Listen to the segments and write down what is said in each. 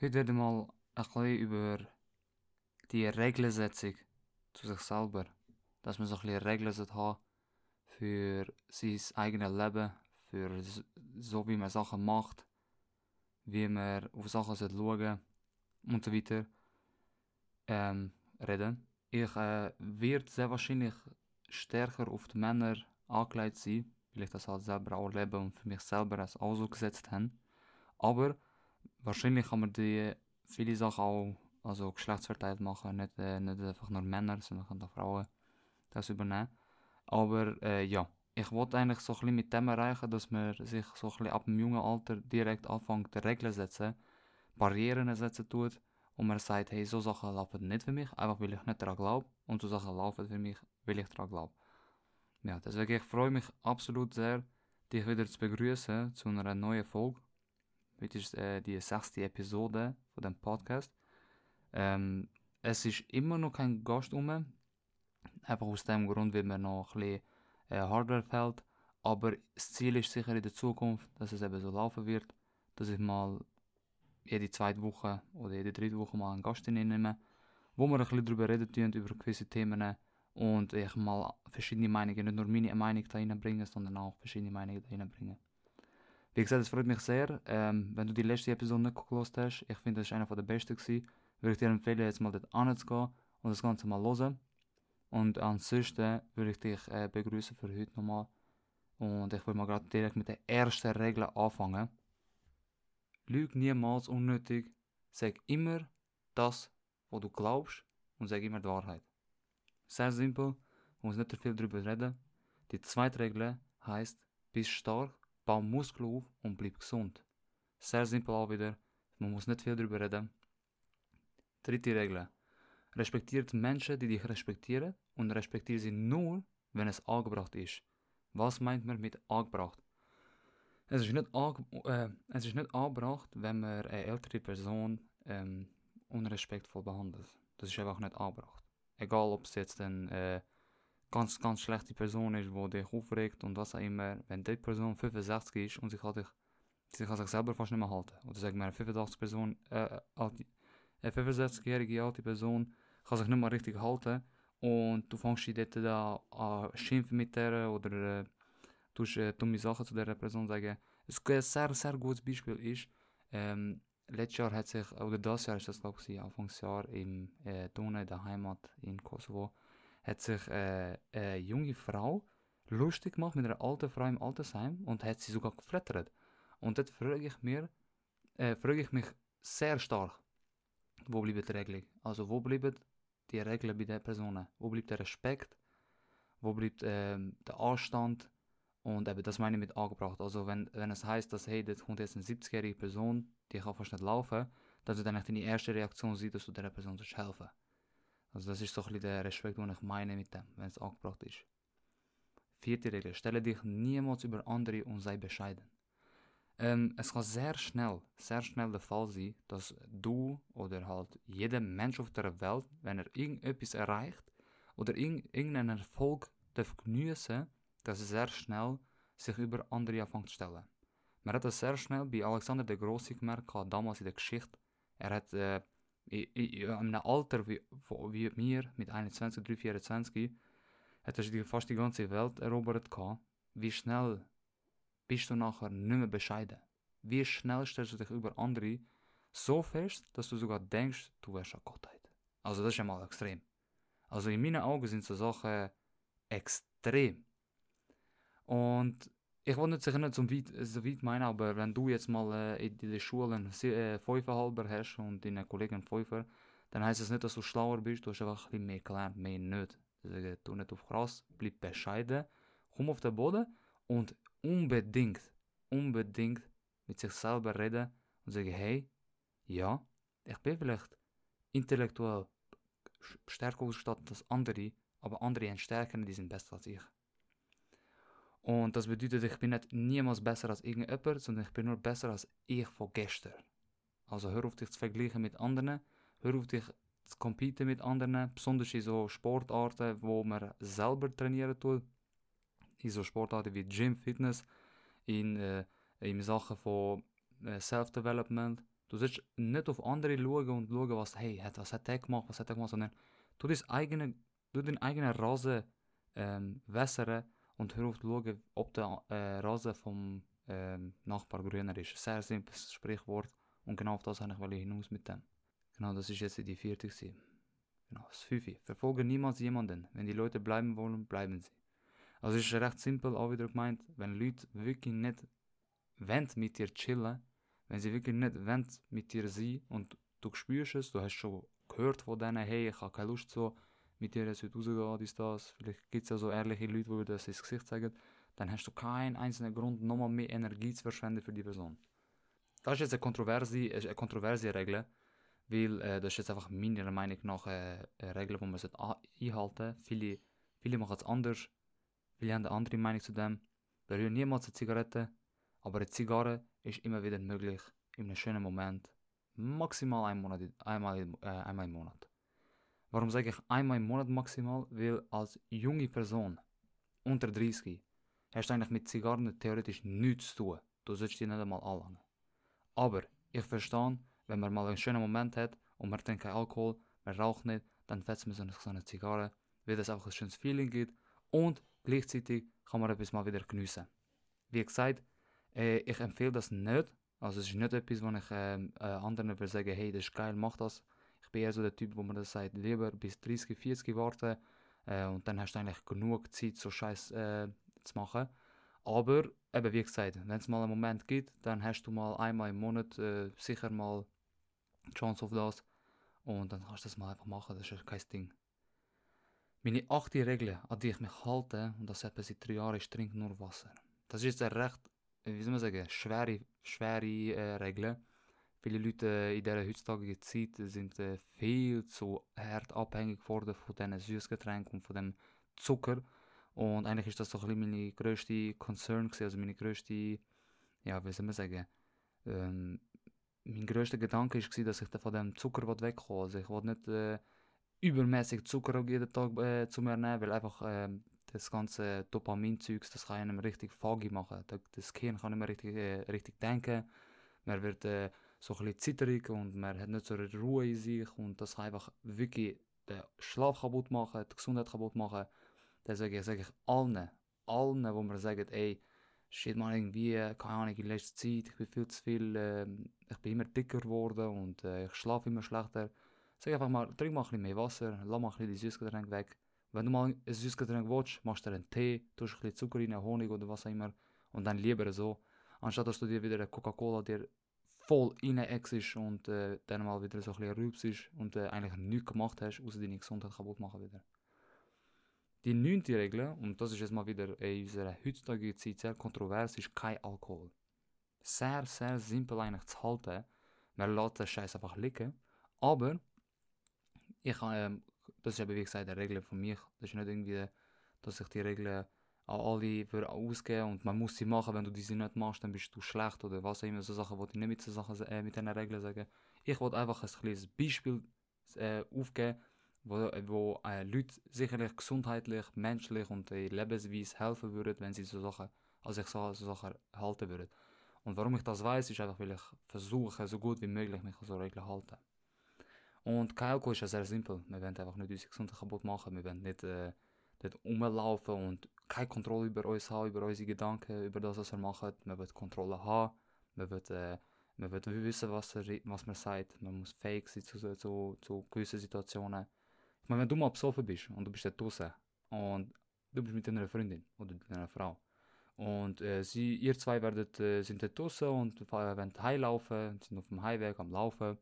Heute werden wir mal ein über die Regelsetzung zu sich selber. Dass man so ein bisschen Regeln hat für sein eigenes Leben, für so wie man Sachen macht, wie man auf Sachen schauen und so weiter ähm, reden. Ich äh, werde sehr wahrscheinlich stärker auf die Männer angelegt sein, weil ich das halt selber auch lebe und für mich selber als auch so gesetzt habe. Aber wahrscheinlich kann man die viele Sachen auch also geschlechtsverteilt machen, nicht, äh, nicht einfach nur Männer, sondern kann auch Frauen das übernehmen. Aber äh, ja, ich wollte eigentlich so ein bisschen mit dem erreichen, dass man sich so ein bisschen ab dem jungen Alter direkt anfängt, Regeln setzen, Barrieren setzen tut und man sagt, hey, so Sachen laufen nicht für mich, einfach weil ich nicht daran glaube und so Sachen laufen für mich, weil ich daran glaube. Ja, deswegen ich freue mich absolut sehr, dich wieder zu begrüßen zu einer neuen Folge. Ist äh, die sechste Episode von dem Podcast. Ähm, es ist immer noch kein Gast um, einfach aus dem Grund, weil mir noch ein bisschen äh, Hardware fehlt. Aber das Ziel ist sicher in der Zukunft, dass es eben so laufen wird, dass ich mal jede zweite Woche oder jede dritte Woche mal einen Gast nehme, wo wir ein bisschen darüber reden über gewisse Themen und ich mal verschiedene Meinungen, nicht nur meine Meinung da reinbringen, sondern auch verschiedene Meinungen da reinbringen. Wie gesagt, es freut mich sehr, ähm, wenn du die letzte Episode nicht gelost hast. Ich finde, das war einer der besten gewesen. Würde ich dir empfehlen, jetzt mal dort anzugehen und das Ganze mal hören. Und ansonsten würde ich dich äh, begrüßen für heute nochmal. Und ich würde mal gerade direkt mit der ersten Regel anfangen. Lüg niemals unnötig. Sag immer das, was du glaubst und sag immer die Wahrheit. Sehr simpel, man muss nicht viel darüber reden. Die zweite Regel heißt, bist stark, bau Muskeln auf und bleib gesund. Sehr simpel auch wieder, man muss nicht viel darüber reden. Dritte Regel. Respektiert Menschen, die dich respektieren und respektiere sie nur, wenn es angebracht ist. Was meint man mit angebracht? Es ist nicht, äh, es ist nicht angebracht, wenn man eine ältere Person ähm, unrespektvoll behandelt. Das ist einfach nicht angebracht. Egal, ob es jetzt eine äh, ganz, ganz schlechte Person ist, die dich aufregt und was auch immer. Wenn die Person 65 ist und sich, halt, sich kann sich selber fast nicht mehr halten. Oder sagen wir eine 85 Person, äh, alte, eine 65-jährige alte Person kann sich nicht mehr richtig halten und du fängst dich dort da an schimpfen mit der oder äh, tust äh, dumme Sachen zu dieser Person sagen. Ein sehr, sehr gutes Beispiel ist, ähm, letztes Jahr hat sich, oder das Jahr ist das glaube ich, Anfangsjahr im äh, Donau, der Heimat in Kosovo, hat sich äh, eine junge Frau lustig gemacht mit einer alten Frau im Altersheim und hat sie sogar geflattert. Und dort frage ich mir, äh, frage ich mich sehr stark, wo bleibt die Regelung? Also wo bleibt die Regeln bei den Personen? Wo bleibt der Respekt? Wo bleibt ähm, der Anstand? Und eben, das meine ich mit angebracht. Also wenn, wenn es heißt, dass hey, das kommt jetzt eine 70-jährige Person, die kann fast nicht laufen, dass du dann deine erste Reaktion siehst, dass du dieser Person helfen Also das ist so ein der Respekt, den ich meine mit dem, wenn es angebracht ist. Vierte Regel, stelle dich niemals über andere und sei bescheiden. Ähm, es kann sehr schnell, sehr schnell der Fall sein, dass du oder halt jeder Mensch auf der Welt, wenn er irgendetwas erreicht oder irgendeinen Erfolg darf geniessen, dass er sehr schnell sich über andere anfängt zu stellen. Man hat das sehr schnell bei Alexander der Große gemerkt, damals in der Geschichte. Er hat äh, in, in einem Alter wie, wie mir, mit 21, 3, 24, hat er fast die ganze Welt erobert. Wie schnell bist du nachher nicht mehr bescheiden. Wie schnell stellst du dich über andere so fest, dass du sogar denkst, du wärst eine Gottheit. Also das ist ja mal extrem. Also in meinen Augen sind so Sachen extrem. Und ich wollte nicht nicht so weit, so weit meinen, aber wenn du jetzt mal äh, in der Schule einen äh, Fünferhalber hast und deine Kollegen Fünfer, dann heißt es nicht, dass du schlauer bist, du hast einfach ein bisschen mehr gelernt, mehr nicht. Deswegen tu nicht auf krass, bleib bescheiden, komm auf den Boden und unbedingt, unbedingt mit sich selber reden und sagen, hey, ja, ich bin vielleicht intellektuell stärker ausgestattet als andere, aber andere haben Stärken, die sind besser als ich. Und das bedeutet, ich bin nicht niemals besser als irgendjemand, sondern ich bin nur besser als ich von gestern. Also hör auf dich zu vergleichen mit anderen, hör auf dich zu competen mit anderen, besonders in so Sportarten, wo man selber trainieren tut. In so Sportarten wie Gym, Fitness, in, äh, in Sachen von äh, Self-Development, Du sollst nicht auf andere schauen und schauen, was, hey, was hat der gemacht, was hat der gemacht, sondern du dein eigene, deinen eigenen Rasen ähm, wässern und hör auf zu schauen, ob der äh, Rasen vom ähm, Nachbar grüner ist. Sehr simples Sprichwort und genau auf das habe ich hinaus mit dem. Genau, das ist jetzt die vierte. Gewesen. Genau, das fünfte. Verfolge niemals jemanden. Wenn die Leute bleiben wollen, bleiben sie. Also es ist recht simpel auch wieder gemeint, wenn Leute wirklich nicht wollen mit dir chillen, wenn sie wirklich nicht wollen mit dir sein und du spürst es, du hast schon gehört von denen, hey, ich habe keine Lust so, mit dir jetzt heute rausgehen, dies, das, vielleicht gibt es ja so ehrliche Leute, die das ins Gesicht zeigen, dann hast du keinen einzelnen Grund, nochmal mehr Energie zu verschwenden für die Person. Das ist jetzt eine kontroverse, eine kontroverse Regel, weil äh, das ist jetzt einfach meiner Meinung nach eine, Regel, die man einhalten sollte. Viele, viele machen es anders, viele haben eine andere Meinung zu dem. Berühren niemals eine Zigarette, aber eine Zigarre ist immer wieder möglich in einem schönen Moment. Maximal ein Monat, einmal, äh, einmal im Monat. Warum sage ich einmal im Monat maximal? Weil als junge Person unter 30 hast du eigentlich mit Zigarren theoretisch nichts zu tun. Du sollst die nicht einmal anlangen. Aber ich verstehe, wenn man mal einen schönen Moment hat und man trinkt keinen Alkohol, man raucht nicht, dann fetzt man so eine Zigarre, weil es einfach ein schönes Feeling gibt und gleichzeitig kann man etwas mal wieder geniessen. Wie gesagt, äh, ich empfehle das nicht. Also es ist nicht etwas, wo ich äh, äh, anderen würde sagen, hey, das ist geil, mach das. Ich bin eher so der Typ, wo man das sagt, lieber bis 30, 40 warten äh, und dann hast du eigentlich genug Zeit, so Scheiß äh, zu machen. Aber, eben wie gesagt, wenn es mal einen Moment gibt, dann hast du mal einmal im Monat äh, sicher mal Chance auf das und dann kannst du das mal einfach machen, das ist kein Ding. Meine achte Regel, an die ich mich halte, und das etwa seit drei Jahren, ist trink nur Wasser. Das ist eine recht, wie soll man sagen, schwere, schwere äh, Regel. Viele Leute äh, in dieser heutzutage Zeit sind äh, viel zu hart abhängig geworden von diesen Süßgetränken und von dem Zucker. Und eigentlich ist das so ein bisschen meine grösste Concern gewesen, also meine grösste, ja, wie soll man sagen, ähm, mein grösster Gedanke war, dass ich von dem Zucker wegkomme. Also ich wollte nicht äh, übermäßig Zucker jeden Tag äh, zu mir nehmen, weil einfach äh, das ganze Dopaminzeugs, das kann einem richtig foggy machen. Das Gehirn kann nicht mehr richtig, äh, richtig denken. Man wird äh, so ein bisschen zitterig und man hat nicht so eine Ruhe in sich und das kann einfach wirklich den Schlaf kaputt machen, die Gesundheit kaputt machen. Deswegen sage ich allen, allen, wo man sagt, ey, shit man irgendwie, keine Ahnung, in letzter Zeit, ich bin viel zu viel, äh, ich bin immer dicker geworden und äh, ich schlafe immer schlechter. Sag einfach mal, trink mal ein bisschen mehr Wasser, lass mal ein bisschen die Süßgetränke weg. Wenn du mal ein Süßgetränk willst, machst du einen Tee, tust ein bisschen Zucker rein, Honig oder was auch immer und dann lieber so, anstatt dass du dir wieder eine Coca-Cola dir voll reinexst und äh, dann mal wieder so ein bisschen rülpst und äh, eigentlich nichts gemacht hast, außer deine Gesundheit kaputt machen wieder. Die neunte Regel, und das ist jetzt mal wieder in unserer heutzutage Zeit sehr kontrovers, ist kein Alkohol. Sehr, sehr simpel eigentlich zu halten. Man lässt den Scheiß einfach liegen. Aber, ich, ähm, das ist eben wie gesagt eine Regel von mir. Das ist nicht irgendwie, dass ich die Regeln an alle für ausgeben und man muss sie machen. Wenn du diese nicht machst, dann bist du schlecht oder was auch immer. So Sachen wollte ich nicht mit, so Sachen, äh, mit diesen Regeln sagen. Ich wollte einfach ein kleines Beispiel äh, aufgeben, wo, wo äh, Leute sicherlich gesundheitlich, menschlich und in Lebensweise helfen würden, wenn sie so Sachen, als ich so, so Sachen halten würde. Und warum ich das weiß, ist einfach, weil ich versuche, so gut wie möglich mich an so Regeln zu halten. Und Alkohol ist ja sehr simpel. Wir wollen einfach nicht unsere Gesundheit kaputt machen. Wir wollen nicht äh, dort rumlaufen und keine Kontrolle über uns haben, über unsere Gedanken, über das, was wir machen. Wir wollen Kontrolle haben. Wir wollen, äh, wir wollen wissen, was, er, was man sagt. Man muss fähig sein zu, zu, zu gewissen Situationen. Ich meine, wenn du mal besoffen bist und du bist da draußen und du bist mit deiner Freundin oder mit deiner Frau und äh, sie, ihr zwei werdet, äh, sind da draußen und äh, wollen heimlaufen, sind auf dem Heimweg am Laufen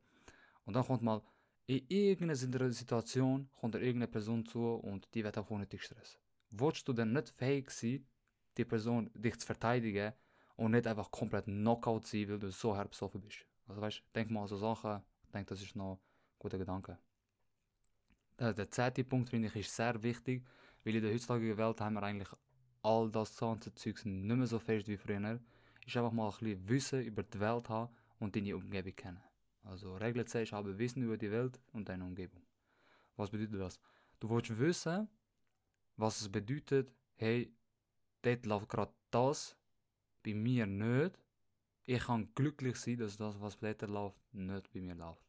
und dann kommt mal in irgendeiner Situation kommt irgendeine Person zu und die wird auch unnötig Stress. Wolltest du denn nicht fähig sein, die Person dich zu verteidigen und nicht einfach komplett Knockout sein, weil du so hart besoffen bist? Also weißt, denk mal an so Sachen, ich denke, das ist noch ein guter Gedanke. Äh, der zehnte Punkt finde ich ist sehr wichtig, weil in der heutzutage Welt haben wir eigentlich all das ganze Zeugs nicht mehr so fest wie früher. Ist einfach mal ein bisschen Wissen über die Welt haben und deine Umgebung kennen. Also Regel 10 ist aber Wissen über die Welt und deine Umgebung. Was bedeutet das? Du willst wissen, was es bedeutet, hey, dort läuft gerade das, bei mir nicht. ich kann glücklich sein, dass das, was dort läuft, nicht bei mir läuft.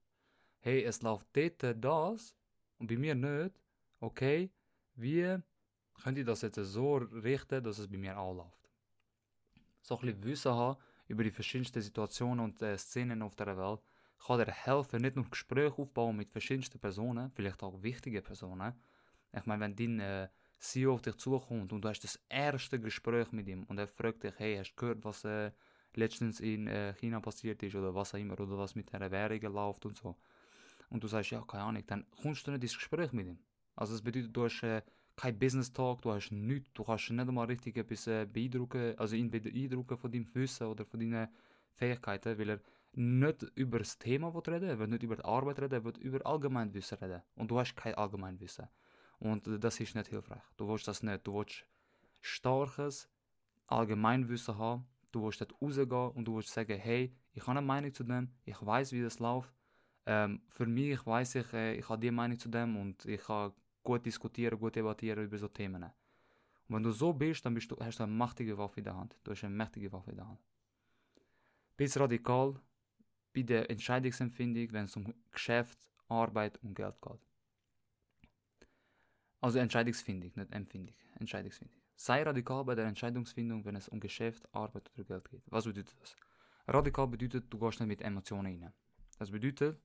Hey, es läuft dort das und bei mir nicht. Okay, wie könnt ihr das jetzt so richten, dass es bei mir auch läuft? So ein bisschen Wissen haben über die verschiedensten Situationen und äh, Szenen auf der Welt kann dir helfen, nicht nur Gespräche aufbauen mit verschiedensten Personen, vielleicht auch wichtigen Personen. Ich meine, wenn dein äh, CEO auf dich zukommt und du hast das erste Gespräch mit ihm und er fragt dich, hey, hast du gehört, was äh, letztens in äh, China passiert ist oder was auch immer oder was mit der Währung läuft und so. Und du sagst, ja, keine Ahnung, dann kommst du nicht ins Gespräch mit ihm. Also das bedeutet, du hast äh, kein Business Talk, du hast nichts, du kannst nicht einmal richtig etwas äh, beeindrucken, also ihn beeindrucken von deinem Wissen oder von deinen Fähigkeiten, weil er nicht über das Thema reden, er nicht über die Arbeit reden, er über Allgemeinwissen reden. Und du hast kein Allgemeinwissen. Und das ist nicht hilfreich. Du willst das nicht. Du willst starkes Allgemeinwissen haben. Du willst dort rausgehen und du willst sagen, hey, ich habe eine Meinung zu dem, ich weiß, wie das läuft. Ähm, für mich weiß ich, äh, ich habe die Meinung zu dem und ich kann gut diskutieren, gut debattieren über so Themen. Und wenn du so bist, dann bist du, hast du eine mächtige Waffe in der Hand. Du hast eine mächtige Waffe in der Hand. Bist radikal bei der Entscheidungsempfindung, wenn es um Geschäft, Arbeit und Geld geht. Also Entscheidungsfindung, nicht Empfindung. Entscheidungsfindung. Sei radikal bei der Entscheidungsfindung, wenn es um Geschäft, Arbeit oder Geld geht. Was bedeutet das? Radikal bedeutet, du gehst nicht mit Emotionen rein. Das bedeutet,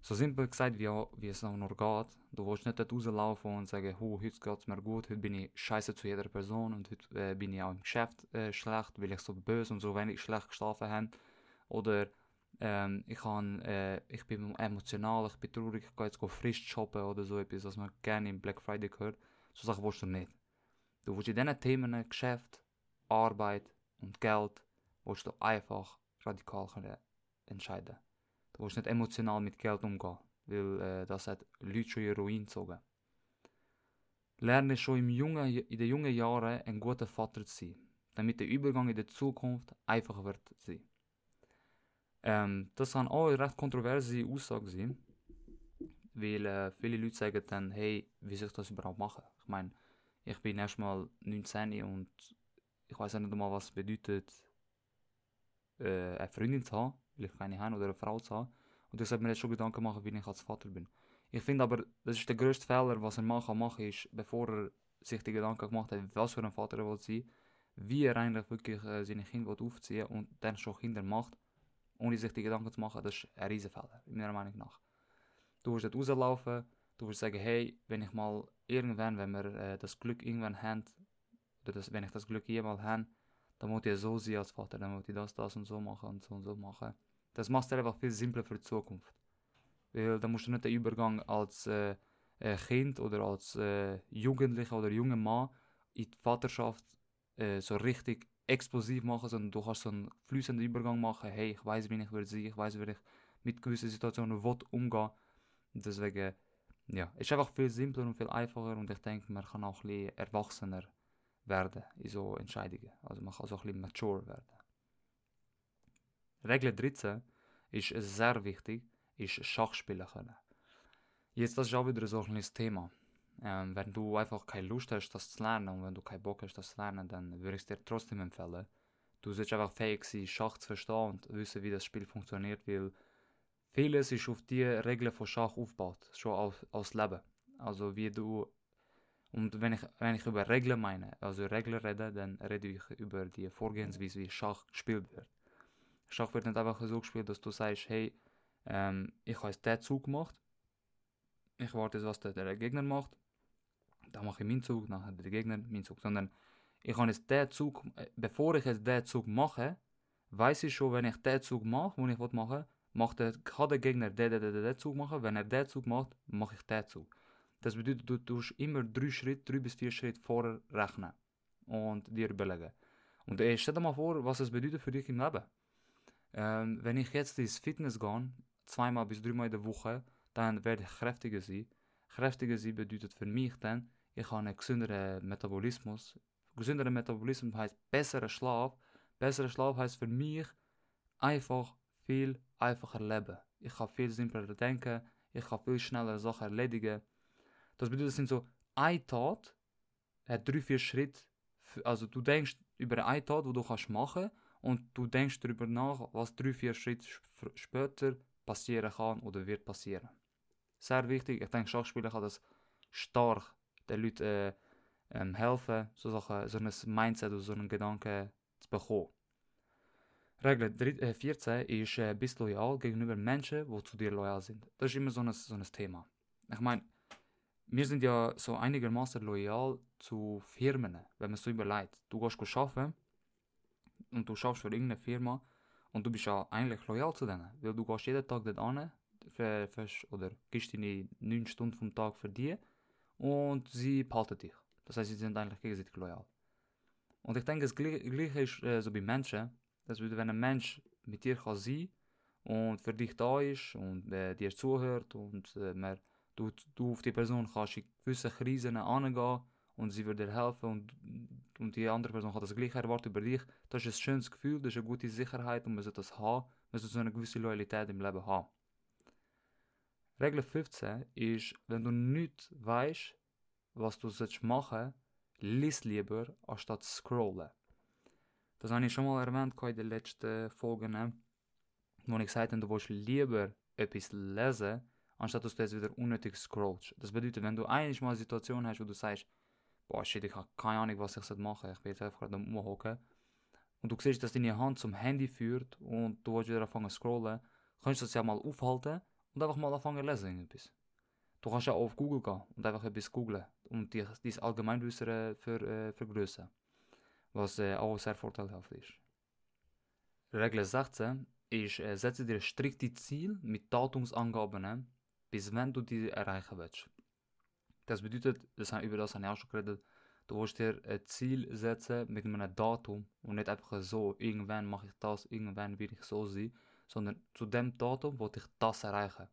so simpel gesagt, wie, wie es auch nur geht, du willst nicht rauslaufen und sagen, oh, heute geht es mir gut, heute bin ich scheiße zu jeder Person und heute äh, bin ich auch im Geschäft äh, schlecht, weil ich so böse und so wenig schlecht geschlafen habe. Oder ähm, ich, kann, äh, ich bin emotional, ich bin traurig, ich gehe jetzt frisch shoppen oder so etwas, was man gerne im Black Friday hört. So Sachen willst du nicht. Du willst in diesen Themen Geschäft, Arbeit und Geld, willst du einfach radikal entscheiden. Du willst nicht emotional mit Geld umgehen, weil äh, das hat Leute schon in Ruin gezogen. Lerne schon im jungen, in den jungen Jahren ein guter Vater zu sein, damit der Übergang in die Zukunft einfacher wird sein. Ähm, das kann auch eine recht kontroverse Aussage sein, weil äh, viele Leute sagen dann, hey, wie soll ich das überhaupt machen? Ich meine, ich bin erstmal 19 und ich weiß nicht einmal, was es bedeutet, äh, eine Freundin zu haben, weil ich keine habe, oder eine Frau zu haben. Und ich sollte mir jetzt schon Gedanken machen, wie ich als Vater bin. Ich finde aber, das ist der größte Fehler, was ein Mann kann machen ist, bevor er sich die Gedanken gemacht hat, was für ein Vater er will sein, wie er eigentlich wirklich äh, seine Kinder aufziehen und dann schon Kinder macht, ohne sich die Gedanken zu machen, das ist ein Riesenfehler, meiner Meinung nach. Du wirst dort rauslaufen, du wirst sagen, hey, wenn ich mal irgendwann, wenn wir äh, das Glück irgendwann haben, oder das, wenn ich das Glück jemals habe, dann muss ich so sein als Vater, dann muss ich das, das und so machen und so und so machen. Das macht es einfach viel simpler für die Zukunft. Weil dann musst du nicht den Übergang als äh, äh, Kind oder als äh, Jugendlicher oder junger Mann in die Vaterschaft äh, so richtig explosiv machen, sondern du kannst so einen fließenden Übergang machen. Hey, ich weiß, wie ich will sein, ich weiß, wie ich mit gewissen Situationen will umgehen. Deswegen, ja, es ist einfach viel simpler und viel einfacher und ich denke, man kann auch ein bisschen erwachsener werden in so Entscheidungen. Also man kann so ein bisschen mature werden. Regel 13 ist sehr wichtig, ist Schachspielen können. Jetzt, das ist auch wieder so ein kleines Thema. Ähm, wenn du einfach keine Lust hast, das zu lernen und wenn du keinen Bock hast, das zu lernen, dann würde ich es dir trotzdem empfehlen. Du solltest einfach fähig sein, Schach zu verstehen und wissen, wie das Spiel funktioniert, weil vieles ist auf die Regeln von Schach aufgebaut, schon aus, aus Leben. Also wie du und wenn ich, wenn ich über Regeln meine, also Regeln rede, dann rede ich über die Vorgehensweise, wie Schach gespielt wird. Schach wird nicht einfach so gespielt, dass du sagst, hey, ähm, ich habe jetzt diesen Zug gemacht, ich warte, was der, der Gegner macht, dann mache ich meinen Zug, nachher der Gegner meinen Zug, sondern ich habe jetzt den Zug, äh, bevor ich jetzt den Zug mache, weiß ich schon, wenn ich den Zug mache, den ich machen macht der, kann der Gegner den, den, den, den Zug machen, wenn er den Zug macht, mache ich den Zug. Das bedeutet, du tust immer drei Schritte, drei bis vier Schritte vorher rechnen und dir überlegen. Und äh, stell dir mal vor, was es bedeutet für dich im Leben. Ähm, wenn ich jetzt ins Fitness gehe, zweimal bis dreimal in der Woche, dann werde ich kräftiger sein. Kräftiger sein bedeutet für mich dann, ich habe einen gesünderen Metabolismus. Gesünderer Metabolismus heißt besserer Schlaf. Besserer Schlaf heißt für mich einfach viel einfacher leben. Ich kann viel simpler denken, ich kann viel schneller Sachen erledigen. Das bedeutet, es sind so, ein Tat hat drei, vier Schritte. Also du denkst über eine Tat, die du kannst machen und du denkst darüber nach, was drei, vier Schritte später passieren kann oder wird passieren. Sehr wichtig, ich denke, Schachspieler kann das stark den Leuten äh, ähm, helfen, so, Sachen, so ein Mindset oder so einen Gedanken zu bekommen. Regel 14 äh, ist, äh, bist loyal gegenüber Menschen, die zu dir loyal sind. Das ist immer so ein, so ein Thema. Ich meine, wir sind ja so einigermaßen loyal zu Firmen, wenn man so überlegt. Du gehst arbeiten und du schaffst für irgendeine Firma und du bist ja eigentlich loyal zu denen, weil du gehst jeden Tag dort an oder gibst deine 9 Stunden vom Tag für die und sie behalten dich. Das heißt, sie sind eigentlich gegenseitig loyal. Und ich denke, das Gleiche ist äh, so bei Menschen, dass wenn ein Mensch mit dir kann sein und für dich da ist und äh, dir zuhört und äh, mehr, du, du auf die Person kannst in gewisse Krisen angehen und sie wird dir helfen und, und die andere Person hat das gleiche erwartet über dich, das ist ein schönes Gefühl, das ist eine gute Sicherheit und man sollte das haben, man sollte so eine gewisse Loyalität im Leben haben. Regel 15 ist, wenn du nicht weißt, was du machen sollst, lies lieber, anstatt scrollen. Das habe ich schon mal erwähnt in den letzten Folgen, wo ich gesagt habe, du willst lieber etwas lesen, anstatt dass du jetzt wieder unnötig scrollst. Das bedeutet, wenn du eigentlich mal eine Situation hast, wo du sagst, boah shit, ich habe keine Ahnung, was ich machen soll, ich will jetzt einfach gerade umhocken, und du siehst, dass deine Hand zum Handy führt und du willst wieder anfangen zu scrollen, kannst du das ja mal aufhalten und einfach mal anfangen zu lesen. Etwas. Du kannst ja auch auf Google gehen und einfach etwas googlen und dein Allgemeinwissen äh, ver, äh, vergrößern. Was äh, auch sehr vorteilhaft ist. Regel 16 ist, äh, setze dir strikte Ziele mit Datumsangaben, bis wenn du die erreichen willst. Das bedeutet, das, über das habe ich auch schon geredet, du willst dir ein Ziel setzen mit einem Datum und nicht einfach so, irgendwann mache ich das, irgendwann will ich so sein, sondern zu dem Datum will ich das erreichen.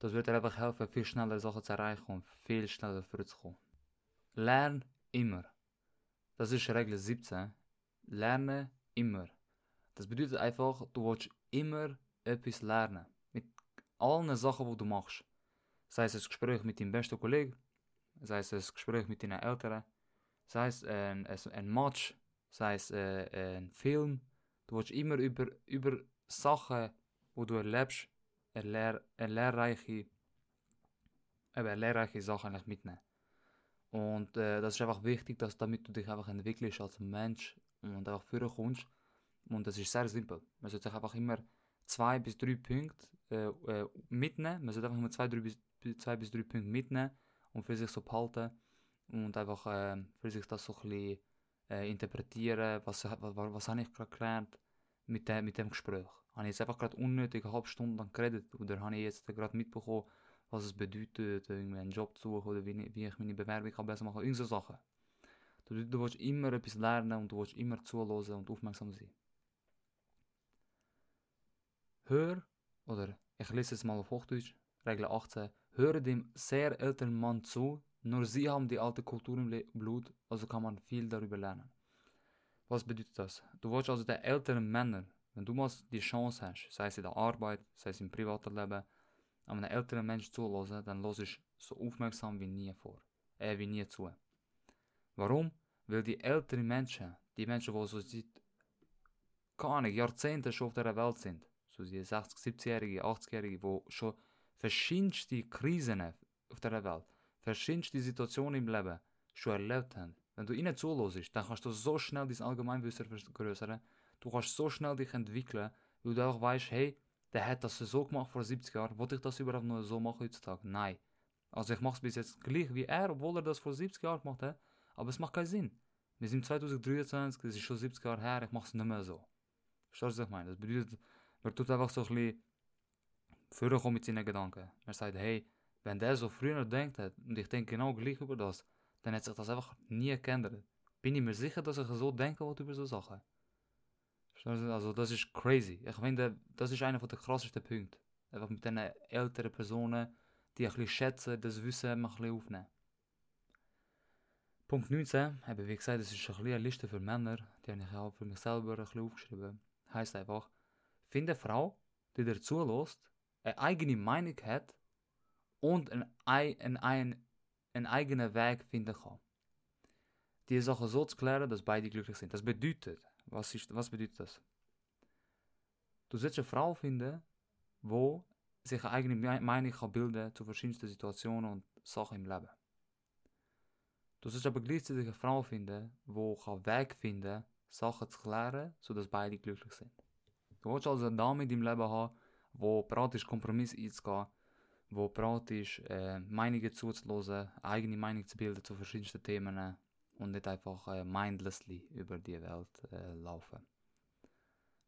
Das wird dir einfach helfen, viel schneller Sachen zu erreichen und viel schneller vorzukommen. Lern immer. Das ist Regel 17. Lerne immer. Das bedeutet einfach, du willst immer etwas lernen. Mit allen Sachen, die du machst. Sei es ein Gespräch mit deinem besten Kollegen, sei es ein Gespräch mit deinen Eltern, sei es ein, ein Match, sei es äh, ein Film. Du willst immer über, über Sachen, die du erlebst, eine, lehr, eine lehrreiche, eine lehrreiche Sachen mitnehmen. Und äh, das ist einfach wichtig, dass damit du dich einfach entwickelst als Mensch und einfach führen kommst. Und das ist sehr simpel. Man sollte sich einfach immer zwei bis drei Punkte äh, äh, mitnehmen. Man sollte einfach immer zwei, drei bis, zwei bis drei Punkte mitnehmen und für sich so behalten und einfach äh, für sich das so ein bisschen äh, interpretieren, was, was, was, was habe ich gerade gelernt mit, de, mit dem Gespräch. Habe ich jetzt einfach gerade unnötig eine halbe Stunde lang geredet oder habe ich jetzt gerade mitbekommen, was es bedeutet, irgendwie einen Job zu suchen oder wie, wie ich meine Bewerbung kann besser machen kann. Irgend so Sachen. Du, du willst immer etwas lernen und du willst immer zuhören und aufmerksam sein. Hör, oder ich lese es mal auf Hochdeutsch, Regel 18, höre dem sehr älteren Mann zu, nur sie haben die alte Kultur im Blut, also kann man viel darüber lernen. Was bedeutet das? Du willst also den älteren Männern, wenn du mal die Chance hast, sei es in der Arbeit, sei es im privaten Leben, an einem älteren Menschen zuhören, dann los ich so aufmerksam wie nie vor. Äh, wie nie zu. Warum? Weil die älteren Menschen, die Menschen, die so seit, keine Jahrzehnte schon auf der Welt sind, so die 60, 70-Jährige, 80-Jährige, die schon verschiedenste Krisen auf der Welt, verschiedenste Situationen im Leben schon erlebt haben. Wenn du ihnen zuhörst, dann kannst du so schnell dein Allgemeinwissen vergrößern, du kannst so schnell dich entwickeln, weil du auch weißt, hey, der hat das so gemacht vor 70 Jahren, wollte ich das überhaupt noch so machen heutzutage? Nein. Also ich mache es bis jetzt gleich wie er, obwohl er das vor 70 Jahren gemacht hat, aber es macht keinen Sinn. Wir sind 2023, das ist schon 70 Jahre her, ich mache es nicht mehr so. Verstehst du, was ich meine? Das bedeutet, man tut einfach so ein bisschen vorkommen mit seinen Gedanken. Man sagt, hey, wenn der so früher denkt hat, und ich denke genau gleich über das, dann hat sich das einfach nie geändert. Bin ich mir sicher, dass ich so denken wollte über so Sachen. Also das ist crazy. Ich finde, das ist einer der krassesten Punkte. Einfach mit diesen älteren Personen, die ein bisschen schätzen, das Wissen ein bisschen aufnehmen. Punkt 19, eben wie gesagt, das ist ein eine Liste für Männer, die habe ich auch für mich selber ein bisschen aufgeschrieben. Heißt einfach, finde eine Frau, die dir zulässt, eine eigene Meinung hat und einen, einen, einen, einen eigenen Weg finden kann. die Sache so zu klären, dass beide glücklich sind. Das bedeutet, was, ist, was bedeutet das? Du sollst eine Frau finden, wo sich eine eigene Meinung kann bilden zu verschiedensten Situationen und Sachen im Leben. Du sollst aber gleichzeitig eine Frau finden, die kann Weg finden Sachen zu klären, sodass beide glücklich sind. Du willst also eine Dame in deinem Leben haben, die bereit ist, Kompromisse einzugehen, die bereit ist, äh, Meinungen zuzulassen, eigene Meinung zu bilden zu verschiedensten Themen und nicht einfach äh, mindlessly über die Welt äh, laufen.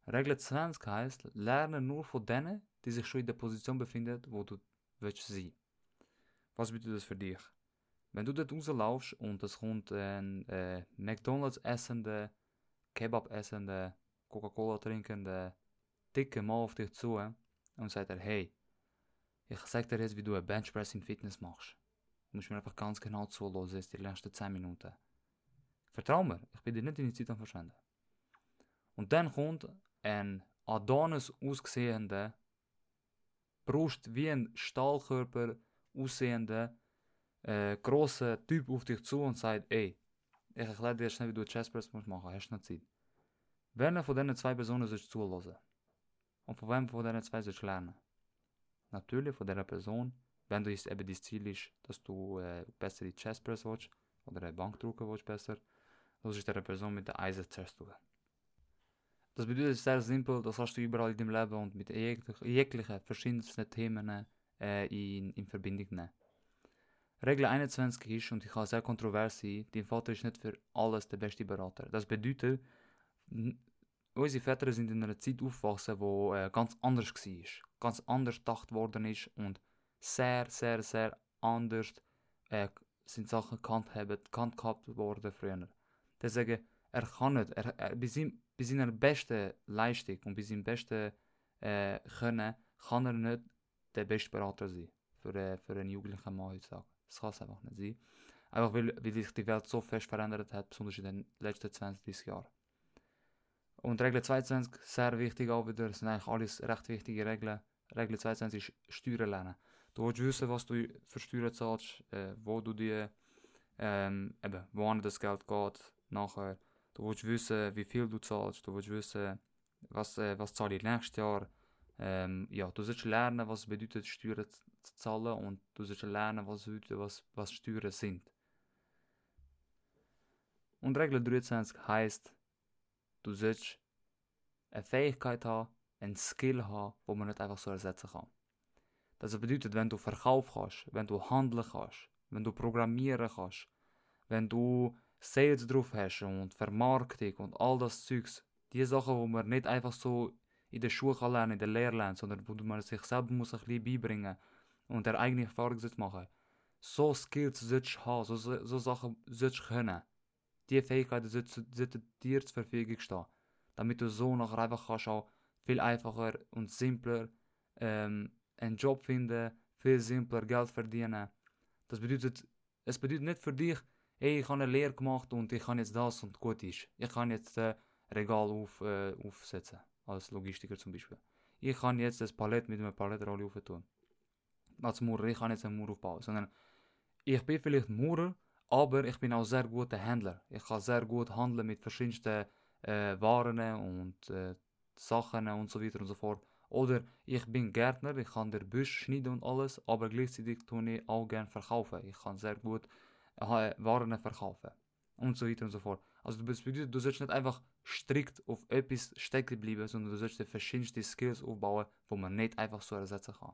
Regel 20 heißt, lerne nur von denen, die sich schon in der Position befinden, wo du willst sein. Was bedeutet das für dich? Wenn du dort rauslaufst und es kommt ein äh, McDonalds essende, Kebab essende, Coca-Cola trinkende, dicke Mann auf dich zu und sagt er, hey, ich sag dir jetzt, wie du ein Benchpress in Fitness machst. Du musst mir einfach ganz genau zuhören, die letzten 10 Minuten. Vertrau mir, ich bin dir nicht deine Zeit am verschwenden. Und dann kommt ein Adonis aussehender, Brust wie ein Stahlkörper aussehender, äh, grosser Typ auf dich zu und sagt, ey, ich erkläre dir schnell, wie du Chestpress musst machen, hast du noch Zeit? Wer von diesen zwei Personen sollst du zuhören? Und von wem von zwei sollst du lernen? Natürlich von dieser Person, wenn du jetzt eben dein Ziel ist, dass du äh, besser die Chestpress willst, oder eine Bankdrucker willst besser, das ist der Person mit der Eisen tun. Das bedeutet sehr simpel, das hast du überall in deinem Leben und mit jeglichen verschiedensten Themen äh, in, in Verbindung nehmen. Regel 21 ist, und ich kann sehr kontrovers sein, dein Vater ist nicht für alles der beste Berater. Das bedeutet, unsere Väter sind in einer Zeit aufgewachsen, wo äh, ganz anders war. Ganz anders gedacht worden ist und sehr, sehr, sehr anders äh, sind Sachen gekannt, haben, gekannt gehabt worden früher. Deswegen, er kann nicht, er, er, bei, seinem, bei seiner besten Leistung und bei seinem besten äh, Können kann er nicht der beste Berater sein für, äh, für einen jugendlichen Mann heutzutage. Das kann es einfach nicht sein. Einfach weil, weil sich die Welt so fest verändert hat, besonders in den letzten 20, 30 Jahren. Und Regel 22, sehr wichtig auch wieder, das sind eigentlich alles recht wichtige Regeln. Regel 22 ist Steuern lernen. Du willst wissen, was du für Steuern zahlst, äh, wo du die, ähm, eben, wohin das Geld geht, nachher. Du willst wissen, wie viel du zahlst, du willst wissen, was, äh, was zahle ich nächstes Jahr. Ähm, ja, du sollst lernen, was bedeutet, Steuern zu zahlen und du sollst lernen, was, was, was Steuern sind. Und Regel 23 heißt, du sollst eine Fähigkeit haben, einen Skill haben, wo man nicht einfach so ersetzen kann. Das bedeutet, wenn du verkaufen kannst, wenn du handeln kannst, wenn du programmieren kannst, wenn du Sales drauf hast und Vermarktung und all das Zeugs, die Sachen, wo man nicht einfach so in der Schule lernen, in der Lehre lernen, sondern wo man sich selber muss ein bisschen beibringen und der eigene Erfahrung machen So Skills sollst du haben, so, so, Sachen sollst du können. Die Fähigkeiten sollten dir zur Verfügung stehen, damit du so nachher einfach kannst auch viel einfacher und simpler ähm, einen Job finden, viel simpler Geld verdienen. Das bedeutet, es bedeutet nicht für dich, hey, ich habe eine Lehre gemacht und ich kann jetzt das und gut ist. Ich kann jetzt äh, Regal auf, äh, aufsetzen, als Logistiker zum Beispiel. Ich kann jetzt das Palett mit einer Palettrolle auftun. Als Maurer, ich kann jetzt einen Mauer aufbauen. Sondern ich bin vielleicht Maurer, aber ich bin auch sehr guter Händler. Ich kann sehr gut handeln mit verschiedensten äh, Waren und äh, Sachen und so weiter und so fort. Oder ich bin Gärtner, ich kann den Busch schneiden und alles, aber gleichzeitig tue ich auch gerne verkaufen. Ich kann sehr gut äh, Waren verkaufen. Und so weiter und so fort. Also das bedeutet, du sollst nicht einfach strikt auf etwas stecken bleiben, sondern du sollst verschiedenste Skills aufbauen, die man nicht einfach so ersetzen kann.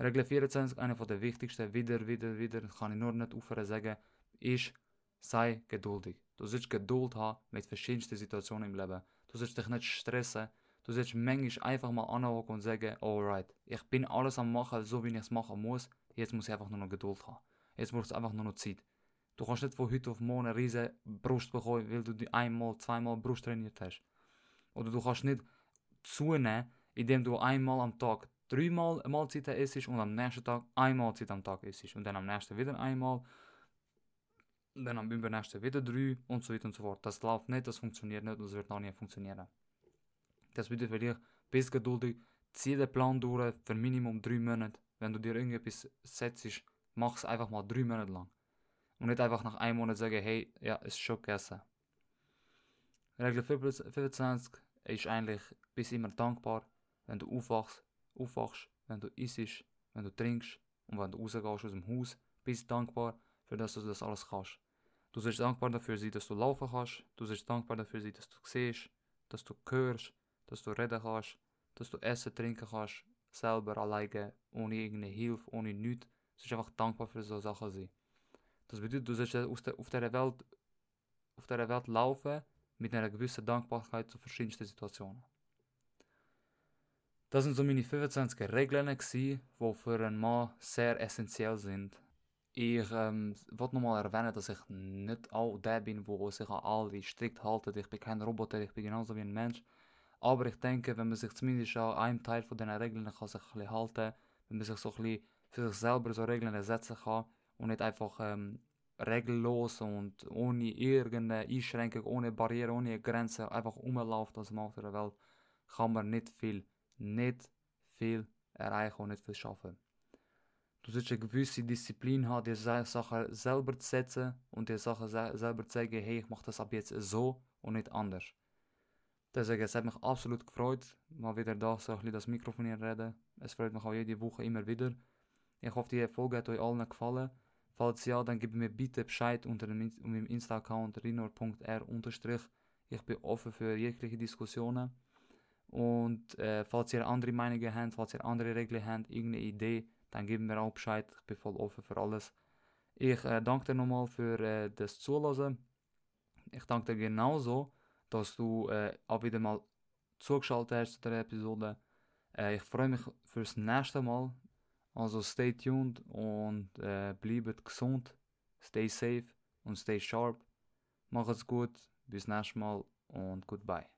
Regel 24, eine der wichtigsten, wieder, wieder, wieder, kann ich nur nicht aufhören sagen, ist, sei geduldig. Du sollst Geduld haben mit verschiedensten Situationen im Leben. Du sollst dich nicht stressen. Du sollst manchmal einfach mal anhocken und sagen, alright, ich bin alles am machen, so wie ich es machen muss. Jetzt muss ich einfach nur noch Geduld haben. Jetzt braucht es einfach nur noch Zeit. Du kannst nicht von heute auf morgen eine riesige Brust bekommen, weil du die einmal, zweimal Brust trainiert hast. Oder du kannst nicht zunehmen, indem du einmal am Tag dreimal eine Mahlzeit isst und am nächsten Tag eine Mahlzeit am Tag isst. Und dann am nächsten wieder einmal. Dann am übernächsten wieder drei und so weiter und so fort. Das läuft nicht, das funktioniert nicht und das wird noch nie funktionieren. Das bedeutet für dich, bist geduldig, zieh den Plan durch für Minimum drei Monate. Wenn du dir irgendetwas setzt, mach es einfach mal drei Monate lang. Und nicht einfach nach einem Monat sagen, hey, ja, ist schon gegessen. Regel 25 ist eigentlich, bist immer dankbar, wenn du aufwachst, aufwachst, wenn du isst, wenn du trinkst und wenn du rausgehst aus dem Haus, bist dankbar, für das du das alles kannst. Du sollst dankbar dafür sein, dass du laufen kannst, du sollst dankbar dafür sein, dass du siehst, dass du hörst, dass du reden kannst, dass du essen, trinken kannst, selber alleine, ohne irgendeine Hilfe, ohne nichts. Du sollst einfach dankbar für so Sachen sein. Das bedeutet, du sollst auf dieser Welt, auf dieser Welt laufen, mit einer gewissen Dankbarkeit zu verschiedensten Situationen. Das sind so meine 25 Regeln, die für einen Mann sehr essentiell sind. Ich ähm, wollte nochmal erwähnen, dass ich nicht auch der bin, der sich an alle strikt hält. Ich bin kein Roboter, ich bin genauso wie ein Mensch. Aber ich denke, wenn man sich zumindest an einem Teil von diesen Regeln kann sich ein halten wenn man sich so ein bisschen für sich selber so Regeln setzen kann und nicht einfach ähm, regellos und ohne irgendeine Einschränkung, ohne Barriere, ohne Grenze einfach rumläuft als Mann auf der Welt, kann man nicht viel, nicht viel erreichen und nicht viel schaffen. Du sollst eine gewisse Disziplin haben, die Sachen selber zu setzen und die Sachen selber zu sagen, hey, ich mache das ab jetzt so und nicht anders. Deswegen, es hat mich absolut gefreut, mal wieder da so ein bisschen das Mikrofon hier reden. Es freut mich auch jede Woche immer wieder. Ich hoffe, die Folge hat euch allen gefallen. Falls ja, dann gebt mir bitte Bescheid unter meinem Insta-Account rinor.r Ich bin offen für jegliche Diskussionen. Und äh, falls ihr andere Meinungen habt, falls ihr andere Regeln habt, irgendeine Idee, dann gebt mir auch Bescheid. Ich bin voll offen für alles. Ich äh, danke dir nochmal für äh, das Zuhören. Ich danke dir genauso, dass du äh, auch wieder mal zugeschaltet hast zu der Episode. Äh, ich freue mich fürs nächste Mal. Also stay tuned und äh, bleibt gesund, stay safe und stay sharp. Macht's gut, bis nächstes Mal und goodbye.